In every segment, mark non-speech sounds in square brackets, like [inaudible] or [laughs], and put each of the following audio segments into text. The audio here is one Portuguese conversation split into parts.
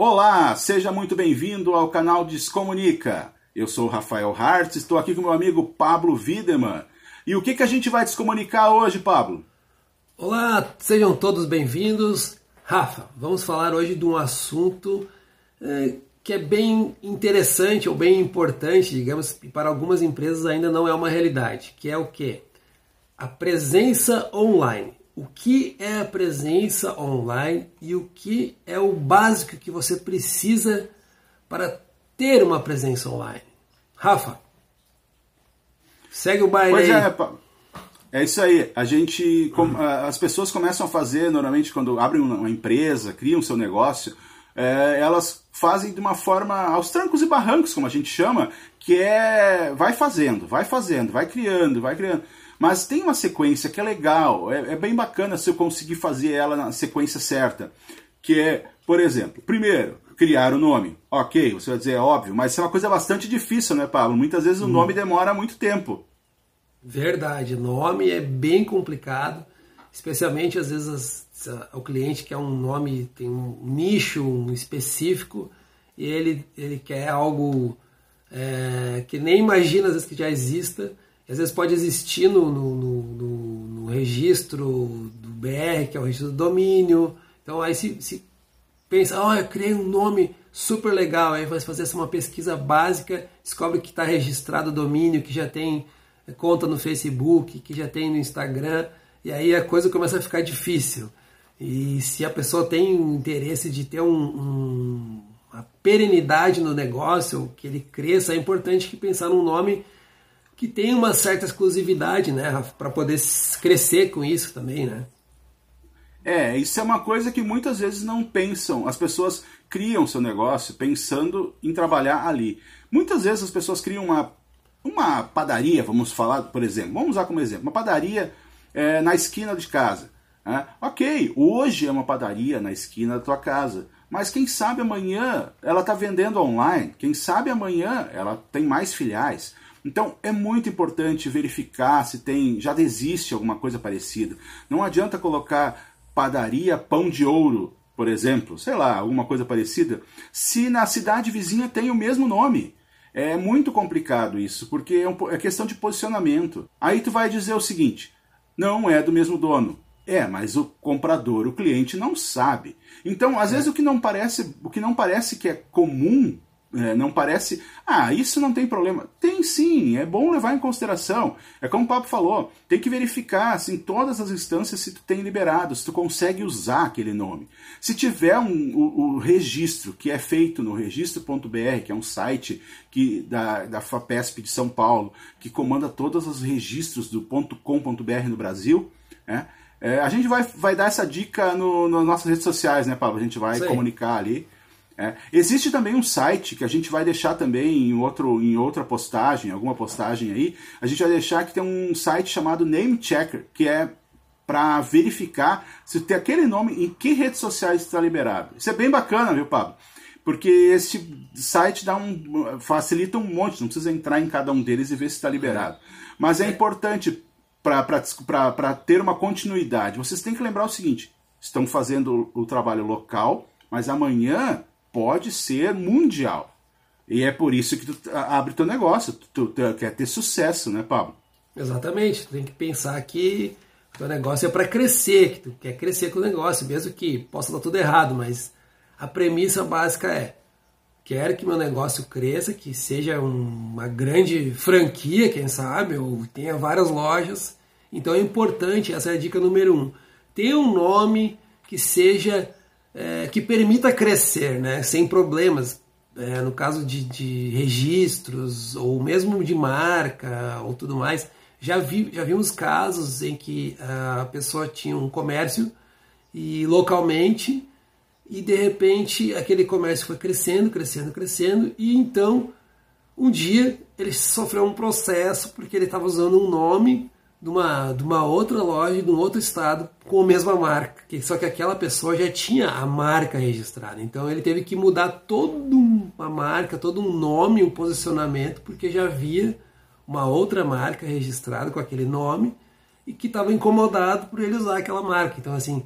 Olá, seja muito bem-vindo ao canal Descomunica. Eu sou Rafael Hart, estou aqui com meu amigo Pablo Wiedemann. E o que, que a gente vai descomunicar hoje, Pablo? Olá, sejam todos bem-vindos. Rafa, vamos falar hoje de um assunto é, que é bem interessante ou bem importante, digamos, e para algumas empresas ainda não é uma realidade, que é o que? A presença online o que é a presença online e o que é o básico que você precisa para ter uma presença online. Rafa, segue o baile pois aí. É, é isso aí. A gente, as pessoas começam a fazer normalmente quando abrem uma empresa, criam seu negócio, é, elas fazem de uma forma aos trancos e barrancos, como a gente chama, que é vai fazendo, vai fazendo, vai criando, vai criando. Mas tem uma sequência que é legal, é, é bem bacana se eu conseguir fazer ela na sequência certa. Que é, por exemplo, primeiro, criar o nome. Ok, você vai dizer, é óbvio, mas isso é uma coisa bastante difícil, né, Pablo? Muitas vezes o hum. nome demora muito tempo. Verdade, nome é bem complicado, especialmente às vezes o cliente quer um nome, tem um nicho um específico e ele, ele quer algo é, que nem imagina às vezes que já exista às vezes pode existir no, no, no, no, registro do BR, que é o registro do domínio. Então aí se, se pensa, oh, eu criei um nome super legal, aí vai fazer uma pesquisa básica, descobre que está registrado o domínio, que já tem conta no Facebook, que já tem no Instagram, e aí a coisa começa a ficar difícil. E se a pessoa tem interesse de ter um, um, uma perenidade no negócio, que ele cresça, é importante que pensar num nome que tem uma certa exclusividade, né, para poder crescer com isso também, né? É, isso é uma coisa que muitas vezes não pensam. As pessoas criam seu negócio pensando em trabalhar ali. Muitas vezes as pessoas criam uma, uma padaria, vamos falar, por exemplo, vamos usar como exemplo, uma padaria é, na esquina de casa. Né? Ok, hoje é uma padaria na esquina da tua casa, mas quem sabe amanhã ela está vendendo online, quem sabe amanhã ela tem mais filiais. Então é muito importante verificar se tem, já existe alguma coisa parecida. Não adianta colocar padaria pão de ouro, por exemplo, sei lá, alguma coisa parecida, se na cidade vizinha tem o mesmo nome. É muito complicado isso, porque é, um, é questão de posicionamento. Aí tu vai dizer o seguinte: não é do mesmo dono. É, mas o comprador, o cliente não sabe. Então, às é. vezes o que não parece, o que não parece que é comum é, não parece, ah, isso não tem problema. Tem sim, é bom levar em consideração. É como o Papo falou, tem que verificar assim, em todas as instâncias se tu tem liberado, se tu consegue usar aquele nome. Se tiver um, o, o registro que é feito no registro.br, que é um site que, da, da FAPESP de São Paulo, que comanda todos os registros do .com.br no Brasil, né? É, a gente vai, vai dar essa dica no, nas nossas redes sociais, né, Pablo? A gente vai Sim. comunicar ali. É. Existe também um site que a gente vai deixar também em, outro, em outra postagem, alguma postagem aí. A gente vai deixar que tem um site chamado Name Checker, que é para verificar se tem aquele nome em que redes sociais está liberado. Isso é bem bacana, viu, Pablo? Porque esse site dá um, facilita um monte, não precisa entrar em cada um deles e ver se está liberado. Mas é, é. importante para ter uma continuidade. Vocês têm que lembrar o seguinte: estão fazendo o trabalho local, mas amanhã pode ser mundial. E é por isso que tu abre teu negócio, tu, tu quer ter sucesso, né, Pablo? Exatamente, tu tem que pensar que teu negócio é para crescer, que tu quer crescer com o negócio, mesmo que possa dar tudo errado, mas a premissa básica é: quero que meu negócio cresça, que seja uma grande franquia, quem sabe, ou tenha várias lojas. Então é importante, essa é a dica número um, ter um nome que seja é, que permita crescer, né, sem problemas. É, no caso de, de, registros ou mesmo de marca ou tudo mais, já, vi, já vimos casos em que a pessoa tinha um comércio e localmente e de repente aquele comércio foi crescendo, crescendo, crescendo e então um dia ele sofreu um processo porque ele estava usando um nome de uma, de uma outra loja de um outro estado com a mesma marca. Só que aquela pessoa já tinha a marca registrada. Então ele teve que mudar toda uma marca, todo um nome, um posicionamento, porque já havia uma outra marca registrada com aquele nome e que estava incomodado por ele usar aquela marca. Então, assim,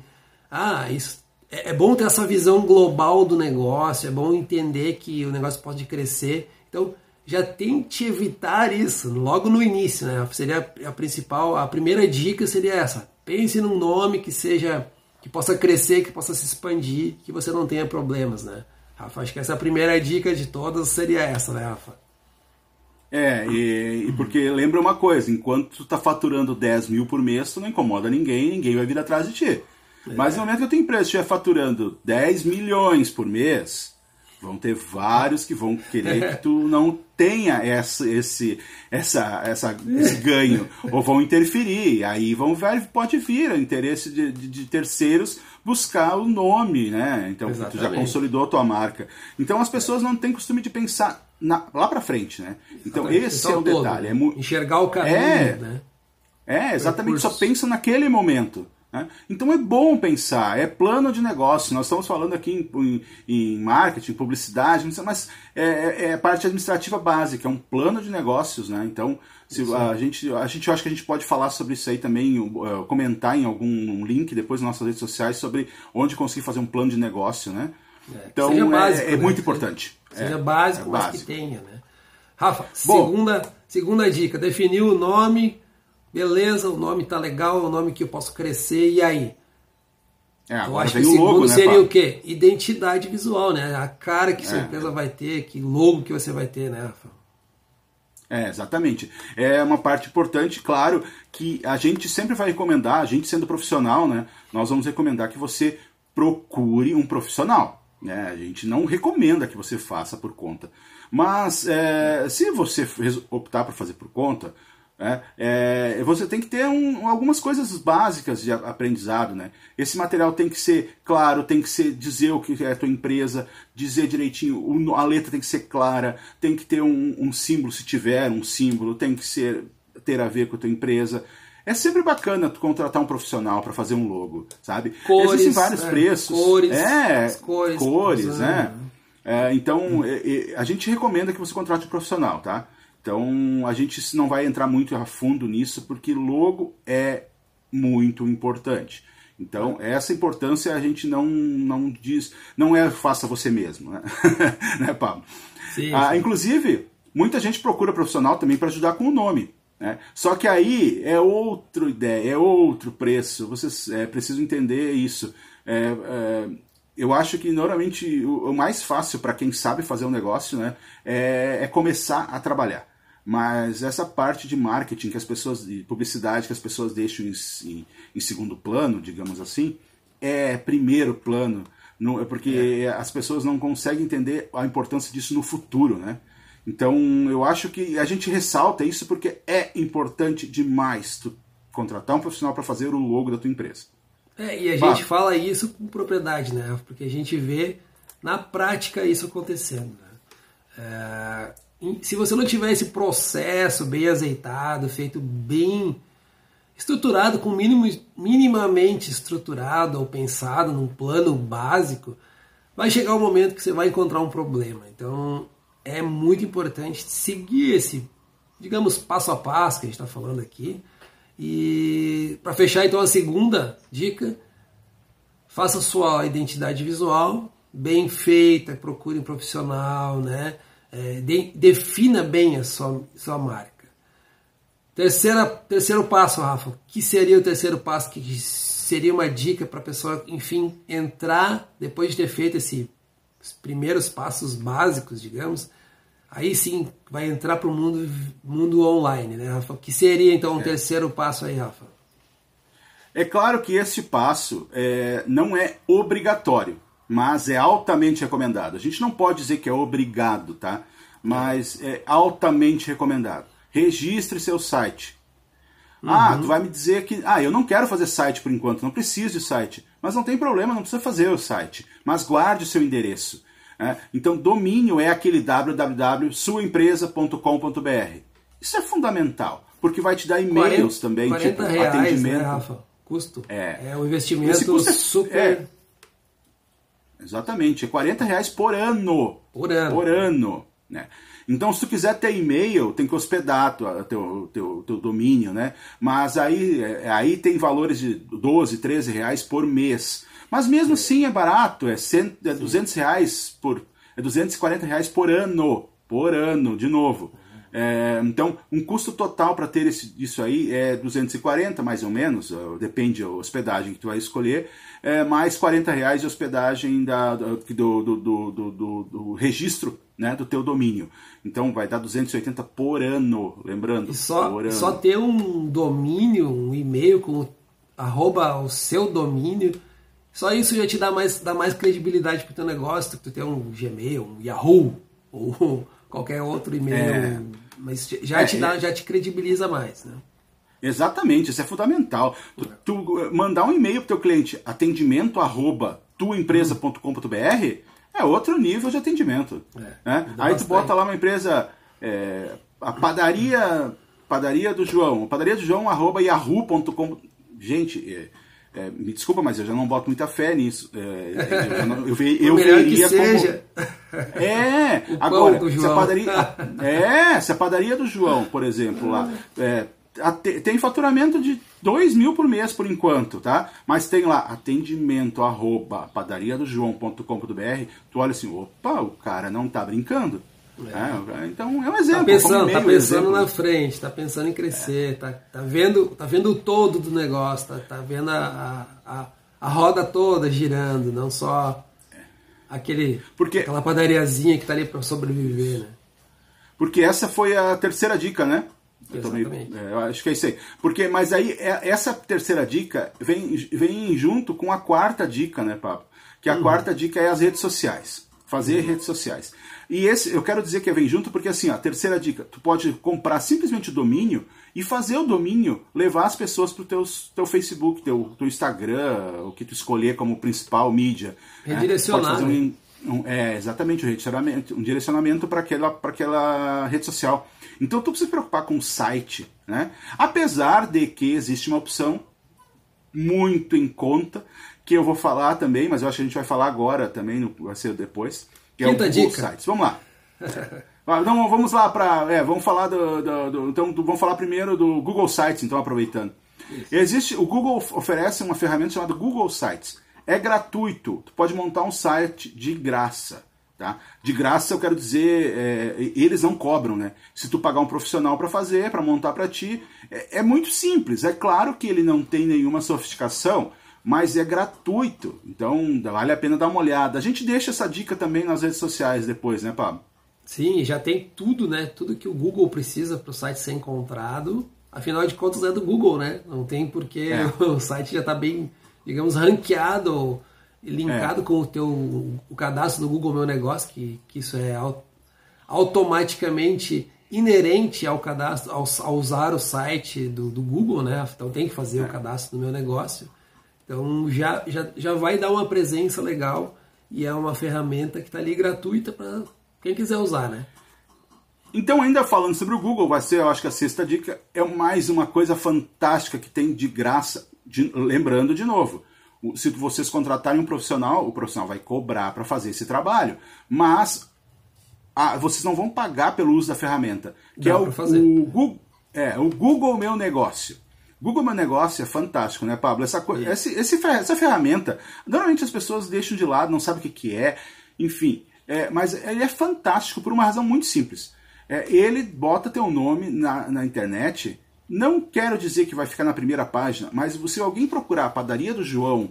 ah, isso é, é bom ter essa visão global do negócio, é bom entender que o negócio pode crescer. Então, já tente evitar isso logo no início, né? Seria a principal, a primeira dica seria essa. Pense num nome que seja que possa crescer, que possa se expandir, que você não tenha problemas, né? Rafa, acho que essa é primeira dica de todas seria essa, né, Rafa? É, e, e, porque lembra uma coisa, enquanto tu tá faturando 10 mil por mês, tu não incomoda ninguém, ninguém vai vir atrás de ti. É. Mas no momento que a tua empresa estiver faturando 10 milhões por mês, vão ter vários que vão querer que tu não tenha essa, esse, essa, essa, esse ganho, ou vão interferir, aí vão pode vir o interesse de, de, de terceiros buscar o nome, né? Então Exatamente. tu já consolidou a tua marca. Então as pessoas não têm costume de pensar na, lá para frente, né? Então Exatamente. esse é o todo, detalhe. É Enxergar o caminho, é, né? É, exatamente. Só pensa naquele momento. Né? Então é bom pensar, é plano de negócio. Nós estamos falando aqui em, em, em marketing, publicidade, mas é, é, é, parte administrativa básica, é um plano de negócios. Né? Então se, a, gente, a gente acho que a gente pode falar sobre isso aí também, uh, comentar em algum link depois nas nossas redes sociais sobre onde conseguir fazer um plano de negócio. Né? É, então é, básico, é, é né? muito importante. Seja básico, mas básico. que tenha. Né? Rafa, Bom, segunda, segunda dica: definiu o nome Beleza, o nome tá legal, é um nome que eu posso crescer, e aí? É, eu acho que o segundo logo, né, seria o quê? Identidade visual, né? A cara que sua é. empresa vai ter, que logo que você vai ter, né, Rafa? É, exatamente. É uma parte importante, claro, que a gente sempre vai recomendar, a gente sendo profissional, né? Nós vamos recomendar que você procure um profissional. Né? A gente não recomenda que você faça por conta. Mas é, se você optar por fazer por conta, é, é, você tem que ter um, algumas coisas básicas de aprendizado. Né? Esse material tem que ser claro, tem que ser dizer o que é a tua empresa, dizer direitinho, a letra tem que ser clara, tem que ter um, um símbolo, se tiver um símbolo, tem que ser ter a ver com a tua empresa. É sempre bacana tu contratar um profissional para fazer um logo, sabe? Cores, Existem vários é, preços. Cores, é, cores, cores né? É, então, hum. a gente recomenda que você contrate um profissional, tá? Então a gente não vai entrar muito a fundo nisso porque logo é muito importante. Então essa importância a gente não não diz, não é faça você mesmo, né, [laughs] né Pablo? Sim, ah, inclusive muita gente procura profissional também para ajudar com o nome. Né? Só que aí é outra ideia, é outro preço. Vocês é, precisam entender isso. É, é, eu acho que normalmente o, o mais fácil para quem sabe fazer um negócio né, é, é começar a trabalhar. Mas essa parte de marketing que as pessoas, de publicidade que as pessoas deixam em, em, em segundo plano, digamos assim, é primeiro plano, não, é porque é. as pessoas não conseguem entender a importância disso no futuro, né? Então eu acho que a gente ressalta isso porque é importante demais tu contratar um profissional para fazer o logo da tua empresa. É, e a bah. gente fala isso com propriedade, né? Porque a gente vê na prática isso acontecendo. Né? É, se você não tiver esse processo bem azeitado, feito bem estruturado, com mínimo, minimamente estruturado ou pensado num plano básico, vai chegar um momento que você vai encontrar um problema. Então é muito importante seguir esse, digamos, passo a passo que a gente está falando aqui. E para fechar então a segunda dica, faça sua identidade visual bem feita, procure um profissional, né? É, de, defina bem a sua, sua marca. Terceira, terceiro passo, Rafa. Que seria o terceiro passo? Que seria uma dica para a pessoa, enfim, entrar, depois de ter feito esses primeiros passos básicos, digamos, aí sim vai entrar para o mundo, mundo online, né, Rafa? Que seria então o um é. terceiro passo aí, Rafa? É claro que esse passo é, não é obrigatório mas é altamente recomendado. A gente não pode dizer que é obrigado, tá? Mas é altamente recomendado. Registre seu site. Ah, uhum. Ah, tu vai me dizer que. Ah, eu não quero fazer site por enquanto, não preciso de site. Mas não tem problema, não precisa fazer o site. Mas guarde o seu endereço. Né? Então, domínio é aquele www.suaempresa.com.br. Isso é fundamental, porque vai te dar e-mails também, 40 tipo reais, né, atendimento. Né, Rafa? Custo. É, é um investimento é super. É, Exatamente, é 40 reais por ano. Por ano. Por ano. Né? Então, se tu quiser ter e-mail, tem que hospedar o teu, teu, teu domínio, né? Mas aí, é, aí tem valores de 12, 13 reais por mês. Mas mesmo assim é barato, é, cento, é 200 reais por. É 240 reais por ano. Por ano, de novo. É, então, um custo total para ter esse, isso aí é 240, mais ou menos, depende da hospedagem que tu vai escolher, é, mais 40 reais de hospedagem da, do, do, do, do, do registro né, do teu domínio. Então vai dar 280 por ano, lembrando. E só, por ano. só ter um domínio, um e-mail com arroba o seu domínio, só isso já te dá mais, dá mais credibilidade para o teu negócio, que tu tem um Gmail, um Yahoo, ou [laughs] qualquer outro e-mail. É. Mas já, é, te dá, é. já te credibiliza mais, né? Exatamente, isso é fundamental. Tu, tu eh, mandar um e-mail para teu cliente, atendimento arroba tuaempresa.com.br, é outro nível de atendimento. É, né? Aí tu bota lá uma empresa, é, a padaria, padaria do João, padaria do João, arroba yahoo.com. Gente, é, é, me desculpa, mas eu já não boto muita fé nisso. É, eu, não, eu, [laughs] eu veria como. [laughs] É, agora, se a padaria. [laughs] É, se a padaria do João, por exemplo, lá. É, tem faturamento de 2 mil por mês por enquanto, tá? Mas tem lá atendimento arroba padariadojoão.com.br. Tu olha assim, opa, o cara não tá brincando. É. É, então é um exemplo. Tá pensando, tá pensando na frente, tá pensando em crescer, é. tá, tá, vendo, tá vendo o todo do negócio, tá, tá vendo a, a, a roda toda girando, não só aquele, Porque, aquela padariazinha que tá ali para sobreviver, né? Porque essa foi a terceira dica, né? Exatamente. é, eu acho que é isso aí. Porque, mas aí, é, essa terceira dica vem, vem junto com a quarta dica, né, Pablo? Que a uhum. quarta dica é as redes sociais. Fazer uhum. redes sociais. E esse, eu quero dizer que vem junto porque, assim, a terceira dica, tu pode comprar simplesmente o domínio e fazer o domínio levar as pessoas para o teu, teu Facebook, teu, teu Instagram, o que tu escolher como principal mídia. Né? Redirecionar. Né? Um, um, é, exatamente, um direcionamento, um direcionamento para aquela, aquela rede social. Então tu precisa se preocupar com o site, né? Apesar de que existe uma opção muito em conta, que eu vou falar também, mas eu acho que a gente vai falar agora também, no, vai ser depois, que Quinta é o Google dica. Sites. Vamos lá. [laughs] Então vamos lá para, é, vamos falar do, do, do, então vamos falar primeiro do Google Sites, então aproveitando. Isso. Existe, o Google oferece uma ferramenta chamada Google Sites. É gratuito. Tu pode montar um site de graça. Tá? De graça eu quero dizer, é, eles não cobram, né? Se tu pagar um profissional para fazer, para montar para ti, é, é, muito simples. É claro que ele não tem nenhuma sofisticação, mas é gratuito. Então vale a pena dar uma olhada. A gente deixa essa dica também nas redes sociais depois, né, Pablo? Sim, já tem tudo, né? Tudo que o Google precisa para o site ser encontrado. Afinal de contas é do Google, né? Não tem porque é. [laughs] o site já está bem, digamos, ranqueado linkado é. com o teu o cadastro do Google Meu Negócio, que, que isso é automaticamente inerente ao cadastro, ao, ao usar o site do, do, Google, né? Então tem que fazer é. o cadastro do meu negócio. Então já, já, já vai dar uma presença legal e é uma ferramenta que está ali gratuita para quem quiser usar, né? Então, ainda falando sobre o Google, vai ser, eu acho que a sexta dica é mais uma coisa fantástica que tem de graça. De, lembrando de novo, se vocês contratarem um profissional, o profissional vai cobrar para fazer esse trabalho, mas ah, vocês não vão pagar pelo uso da ferramenta, que Dá é o, o, Google, é o Google Meu Negócio. Google Meu Negócio é fantástico, né, Pablo? Essa, esse, esse, essa ferramenta, normalmente as pessoas deixam de lado, não sabem o que, que é, enfim, é, mas ele é fantástico por uma razão muito simples. É, ele bota teu nome na, na internet não quero dizer que vai ficar na primeira página, mas se alguém procurar a padaria do João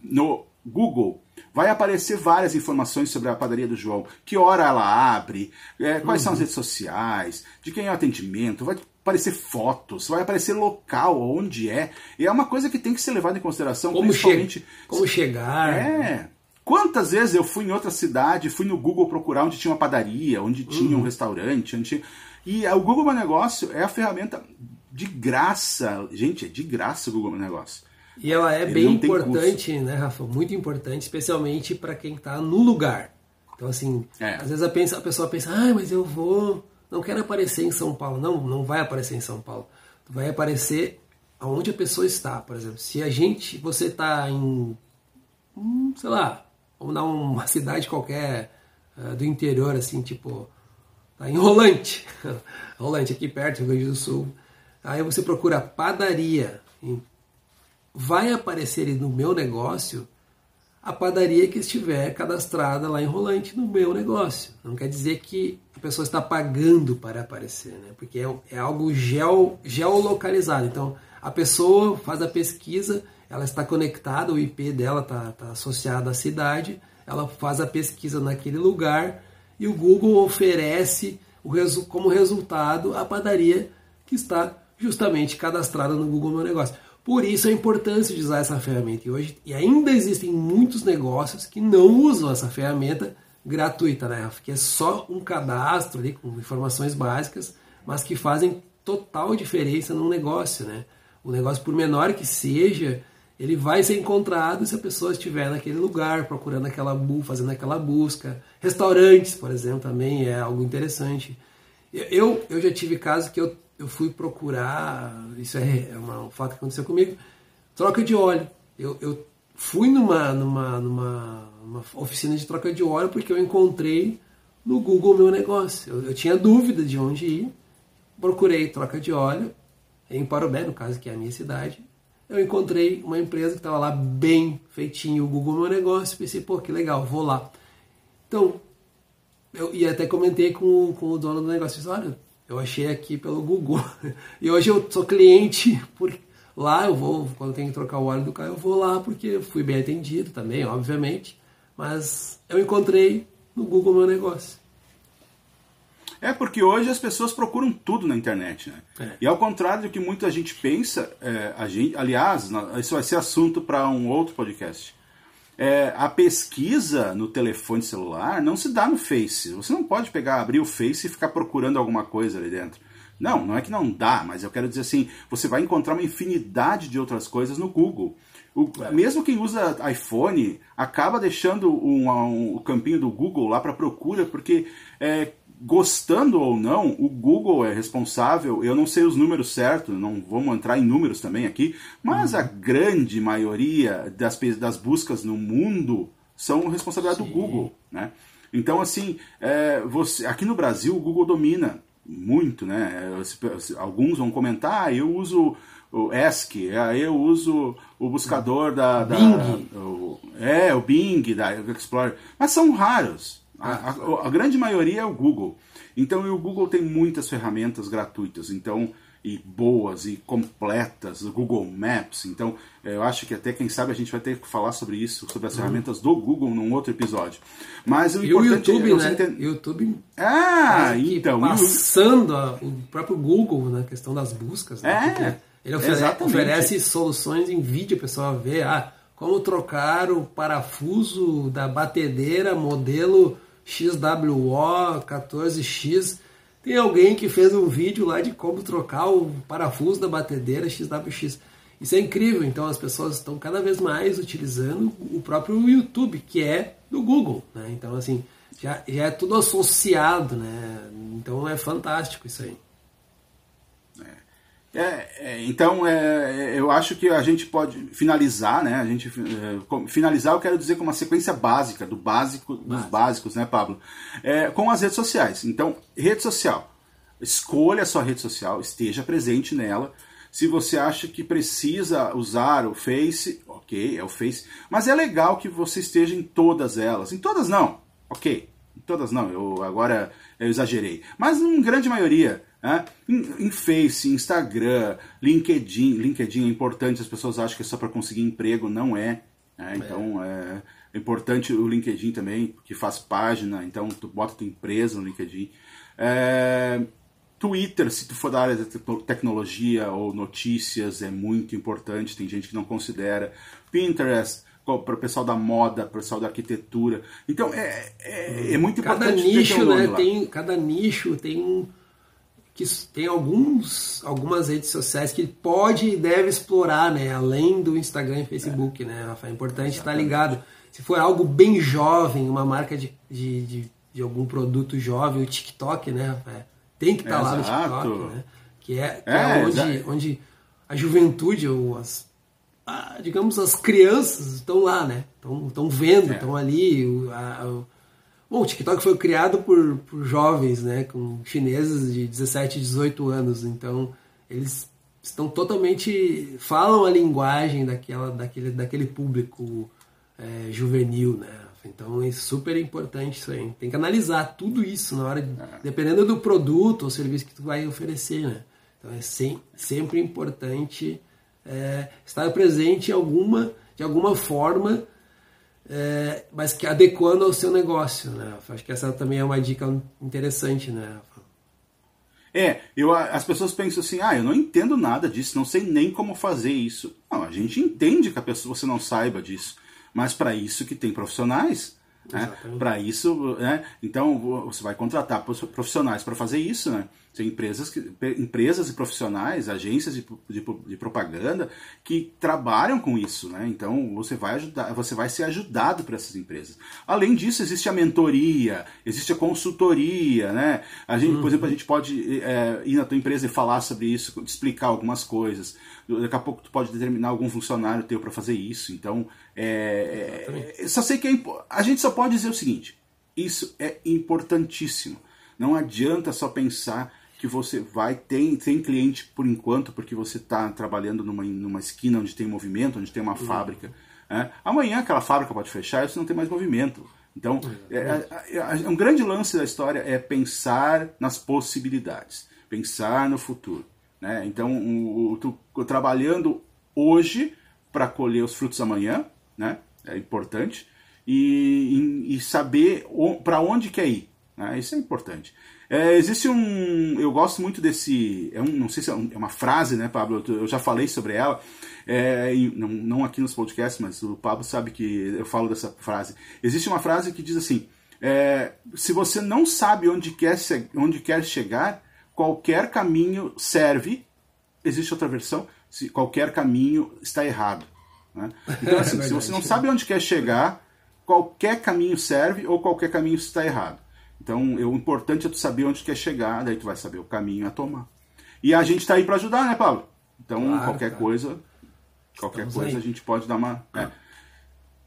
no Google, vai aparecer várias informações sobre a padaria do João. Que hora ela abre, é, quais uhum. são as uhum. redes sociais, de quem é o atendimento, vai aparecer fotos, vai aparecer local, onde é. E é uma coisa que tem que ser levada em consideração, como principalmente... Che como chegar. É. Quantas vezes eu fui em outra cidade, fui no Google procurar onde tinha uma padaria, onde tinha uhum. um restaurante, onde tinha... E o Google Meu Negócio é a ferramenta de graça. Gente, é de graça o Google Negócio. E ela é Ele bem importante, né, Rafa? Muito importante, especialmente para quem está no lugar. Então, assim, é. às vezes a, pensa, a pessoa pensa, ah, mas eu vou, não quero aparecer em São Paulo. Não, não vai aparecer em São Paulo. Vai aparecer aonde a pessoa está, por exemplo. Se a gente, você está em, hum, sei lá, vamos dar uma [laughs] cidade qualquer uh, do interior, assim, tipo, tá em Rolante. [laughs] Rolante, aqui perto, Rio Grande do Sul. Aí você procura padaria. Vai aparecer no meu negócio a padaria que estiver cadastrada lá em Rolante no meu negócio. Não quer dizer que a pessoa está pagando para aparecer, né? porque é, é algo geo, geolocalizado. Então, a pessoa faz a pesquisa, ela está conectada, o IP dela está, está associado à cidade, ela faz a pesquisa naquele lugar e o Google oferece o como resultado a padaria que está justamente cadastrada no Google Meu Negócio. Por isso a importância de usar essa ferramenta. E hoje e ainda existem muitos negócios que não usam essa ferramenta gratuita, né? Que é só um cadastro ali com informações básicas, mas que fazem total diferença no negócio, né? O negócio, por menor que seja, ele vai ser encontrado se a pessoa estiver naquele lugar, procurando aquela bu, fazendo aquela busca. Restaurantes, por exemplo, também é algo interessante. Eu, eu já tive casos que eu eu fui procurar, isso é, é uma, um fato que aconteceu comigo, troca de óleo. Eu, eu fui numa, numa, numa, numa, oficina de troca de óleo porque eu encontrei no Google meu negócio. Eu, eu tinha dúvida de onde ir, procurei troca de óleo em Parobé, no caso que é a minha cidade. Eu encontrei uma empresa que estava lá bem feitinho, o Google meu negócio. Pensei, pô, que legal, vou lá. Então, eu e até comentei com, com o dono do negócio, olha, eu achei aqui pelo Google. E hoje eu sou cliente por lá, eu vou, quando tenho que trocar o óleo do carro, eu vou lá porque fui bem atendido também, obviamente. Mas eu encontrei no Google meu negócio. É porque hoje as pessoas procuram tudo na internet, né? É. E ao contrário do que muita gente pensa, é, a gente, aliás, isso vai ser assunto para um outro podcast é, a pesquisa no telefone celular não se dá no Face. Você não pode pegar, abrir o Face e ficar procurando alguma coisa ali dentro. Não, não é que não dá, mas eu quero dizer assim, você vai encontrar uma infinidade de outras coisas no Google. O, mesmo quem usa iPhone acaba deixando um, um, o campinho do Google lá para procura, porque é, gostando ou não, o Google é responsável. Eu não sei os números certos, não vamos entrar em números também aqui, mas uhum. a grande maioria das, das buscas no mundo são responsabilidade Sim. do Google, né? Então, assim, é, você, aqui no Brasil o Google domina muito, né? Alguns vão comentar, ah, eu uso o ESC, é, eu uso o buscador da, da Bing. O, é, o Bing da Explorer, mas são raros. A, a, a, grande maioria é o Google. Então, o Google tem muitas ferramentas gratuitas, então e boas e completas, o Google Maps. Então, eu acho que até quem sabe a gente vai ter que falar sobre isso, sobre as uhum. ferramentas do Google num outro episódio. Mas o e importante o YouTube, é né? Entend... YouTube. Ah, então, passando o... o próprio Google na questão das buscas, né? É. Ele oferece, oferece, soluções em vídeo, a pessoa vê, ah, como trocar o parafuso da batedeira modelo XWO 14X. Tem alguém que fez um vídeo lá de como trocar o parafuso da batedeira XWX. Isso é incrível, então as pessoas estão cada vez mais utilizando o próprio YouTube, que é do Google. Né? Então, assim, já, já é tudo associado, né? Então é fantástico isso aí. É, é, então, é, eu acho que a gente pode finalizar, né? A gente é, finalizar, eu quero dizer com uma sequência básica do básico dos Básico. básicos, né, Pablo? É, com as redes sociais. Então, rede social. Escolha a sua rede social, esteja presente nela. Se você acha que precisa usar o Face, ok, é o Face. Mas é legal que você esteja em todas elas. Em todas não, ok. Em todas não. Eu agora eu exagerei. Mas em grande maioria né? Em, em, Face, Instagram, LinkedIn. LinkedIn é importante, as pessoas acham que é só para conseguir emprego, não é. Né? Então é. é. importante o LinkedIn também, que faz página, então tu bota tua empresa no LinkedIn. É, Twitter, se tu for da área da tecnologia ou notícias, é muito importante, tem gente que não considera. Pinterest, para o pessoal da moda, para o pessoal da arquitetura. Então é, é, é muito cada importante. Nicho, né, tem, cada nicho tem um que tem alguns, algumas redes sociais que pode e deve explorar, né? Além do Instagram e Facebook, é. né, Rafa? É importante estar ligado. Se for algo bem jovem, uma marca de, de, de, de algum produto jovem, o TikTok, né, Rafa? Tem que estar tá lá no TikTok, né? Que é, que é, é onde, onde a juventude, ou as, digamos, as crianças estão lá, né? Estão vendo, estão é. ali. A, Bom, o TikTok foi criado por, por jovens, né, com chineses de 17, 18 anos, então eles estão totalmente falam a linguagem daquela, daquele, daquele público é, juvenil, né? Então é super importante isso aí. Tem que analisar tudo isso na hora, de, é. dependendo do produto ou serviço que tu vai oferecer, né? Então é sem, sempre importante é, estar presente alguma, de alguma forma, é, mas que adequando ao seu negócio, né? Acho que essa também é uma dica interessante, né? É, eu, as pessoas pensam assim, ah, eu não entendo nada disso, não sei nem como fazer isso. Não, a gente entende que a pessoa, você não saiba disso, mas para isso que tem profissionais, né? Para isso, né? então você vai contratar profissionais para fazer isso, né? Tem empresas, que, empresas e profissionais, agências de, de, de, propaganda que trabalham com isso, né? Então você vai ajudar, você vai ser ajudado por essas empresas. Além disso, existe a mentoria, existe a consultoria, né? A gente, uhum. por exemplo, a gente pode é, ir na tua empresa e falar sobre isso, explicar algumas coisas. Daqui a pouco tu pode determinar algum funcionário teu para fazer isso. Então, é, é, só sei que é, a gente só pode dizer o seguinte: isso é importantíssimo. Não adianta só pensar que você vai ter tem cliente por enquanto porque você está trabalhando numa, numa esquina onde tem movimento, onde tem uma uhum. fábrica. Né? Amanhã aquela fábrica pode fechar e você não tem mais movimento. Então, é, é, é, um grande lance da história é pensar nas possibilidades, pensar no futuro. Né? Então, o, o, tu, trabalhando hoje para colher os frutos amanhã, né? é importante, e, e saber para onde quer ir. Né? Isso é importante. É, existe um. Eu gosto muito desse. É um, não sei se é, um, é uma frase, né, Pablo? Eu já falei sobre ela. É, não, não, aqui nos podcasts, mas o Pablo sabe que eu falo dessa frase. Existe uma frase que diz assim: é, se você não sabe onde quer, onde quer chegar, qualquer caminho serve. Existe outra versão: se qualquer caminho está errado. Né? Então, [laughs] assim, se você não sabe onde quer chegar, qualquer caminho serve ou qualquer caminho está errado. Então, o importante é tu saber onde quer chegar, daí tu vai saber o caminho a tomar. E a gente está aí para ajudar, né, Paulo? Então, claro, qualquer cara. coisa, qualquer Estamos coisa aí. a gente pode dar uma. É.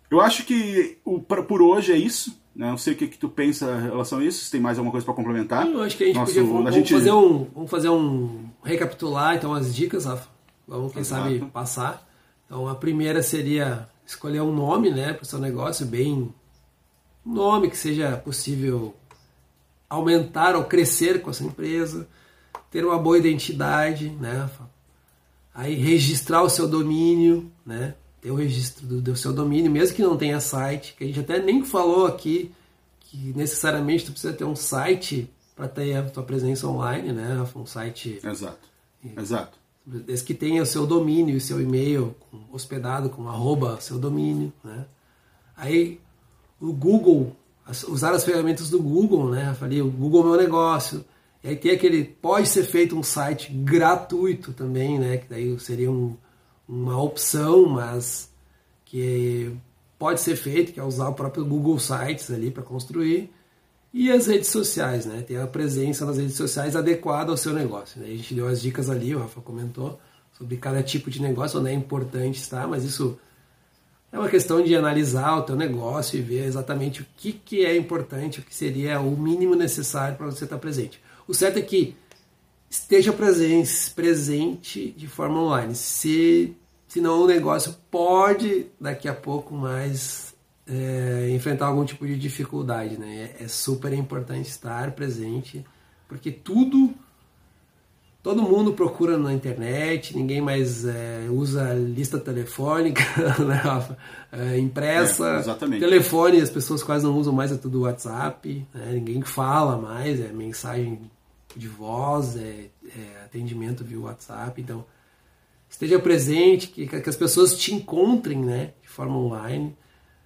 Eu acho que o, pra, por hoje é isso. Né? Não sei o que, que tu pensa em relação a isso. Se tem mais alguma coisa para complementar. Eu acho que a gente Nosso, podia vamos, gente... fazer um, vamos fazer um recapitular então as dicas, Rafa. Vamos quem Exato. sabe passar. Então a primeira seria escolher um nome, né, para o seu negócio bem um nome que seja possível aumentar ou crescer com essa empresa, ter uma boa identidade, né? Aí registrar o seu domínio, né? Ter o registro do, do seu domínio, mesmo que não tenha site, que a gente até nem falou aqui que necessariamente tu precisa ter um site para ter a tua presença online, né? Um site. Exato. Exato. Desde que tenha o seu domínio, o seu e-mail hospedado com arroba seu domínio, né? Aí o Google usar as ferramentas do Google, né? Falei, o Google é meu negócio. E aí tem aquele, pode ser feito um site gratuito também, né? Que daí seria um, uma opção, mas que pode ser feito, que é usar o próprio Google Sites ali para construir. E as redes sociais, né? Ter a presença nas redes sociais adequada ao seu negócio. Né? A gente deu as dicas ali, o Rafa comentou, sobre cada tipo de negócio, onde é importante estar, mas isso é uma questão de analisar o teu negócio e ver exatamente o que, que é importante, o que seria o mínimo necessário para você estar presente. O certo é que esteja presente, presente de forma online. Se, senão o negócio pode daqui a pouco mais é, enfrentar algum tipo de dificuldade. Né? É, é super importante estar presente, porque tudo Todo mundo procura na internet, ninguém mais é, usa lista telefônica, [laughs] né, Rafa? É, impressa, é, telefone, as pessoas quase não usam mais, é tudo WhatsApp, né? ninguém fala mais, é mensagem de voz, é, é atendimento via WhatsApp. Então, esteja presente, que, que as pessoas te encontrem né, de forma online.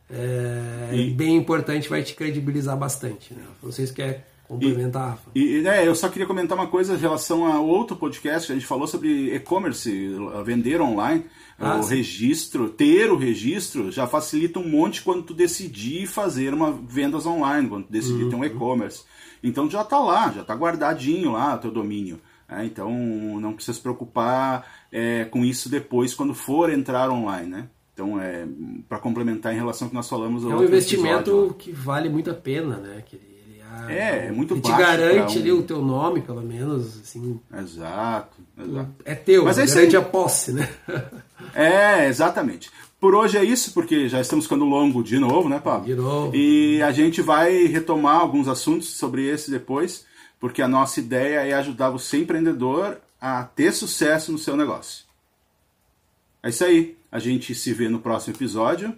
É, e... bem importante, vai te credibilizar bastante. Né? Vocês querem complementar. E, e né, eu só queria comentar uma coisa em relação a outro podcast que a gente falou sobre e-commerce, vender online. Ah, o sim. registro, ter o registro já facilita um monte quando tu decidir fazer uma vendas online, quando tu decidir uhum. ter um uhum. e-commerce. Então já está lá, já está guardadinho lá o teu domínio. É, então não precisa se preocupar é, com isso depois quando for entrar online, né? Então, é, para complementar em relação ao que nós falamos... É um investimento episódio, que vale muito a pena, né? Que É, é muito e te garante um- ali o teu nome, pelo menos, assim, Exato, exato. é teu, Mas é isso garante aí. a posse, né? [laughs] É, exatamente. Por hoje é isso, porque já estamos ficando longo de novo, né, Pablo? De novo. E a gente vai retomar alguns assuntos sobre esse depois, porque a nossa ideia é ajudar você, empreendedor, a ter sucesso no seu negócio. É isso aí. A gente se vê no próximo episódio.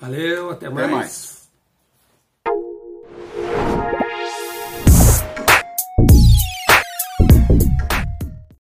Valeu, até mais. mais.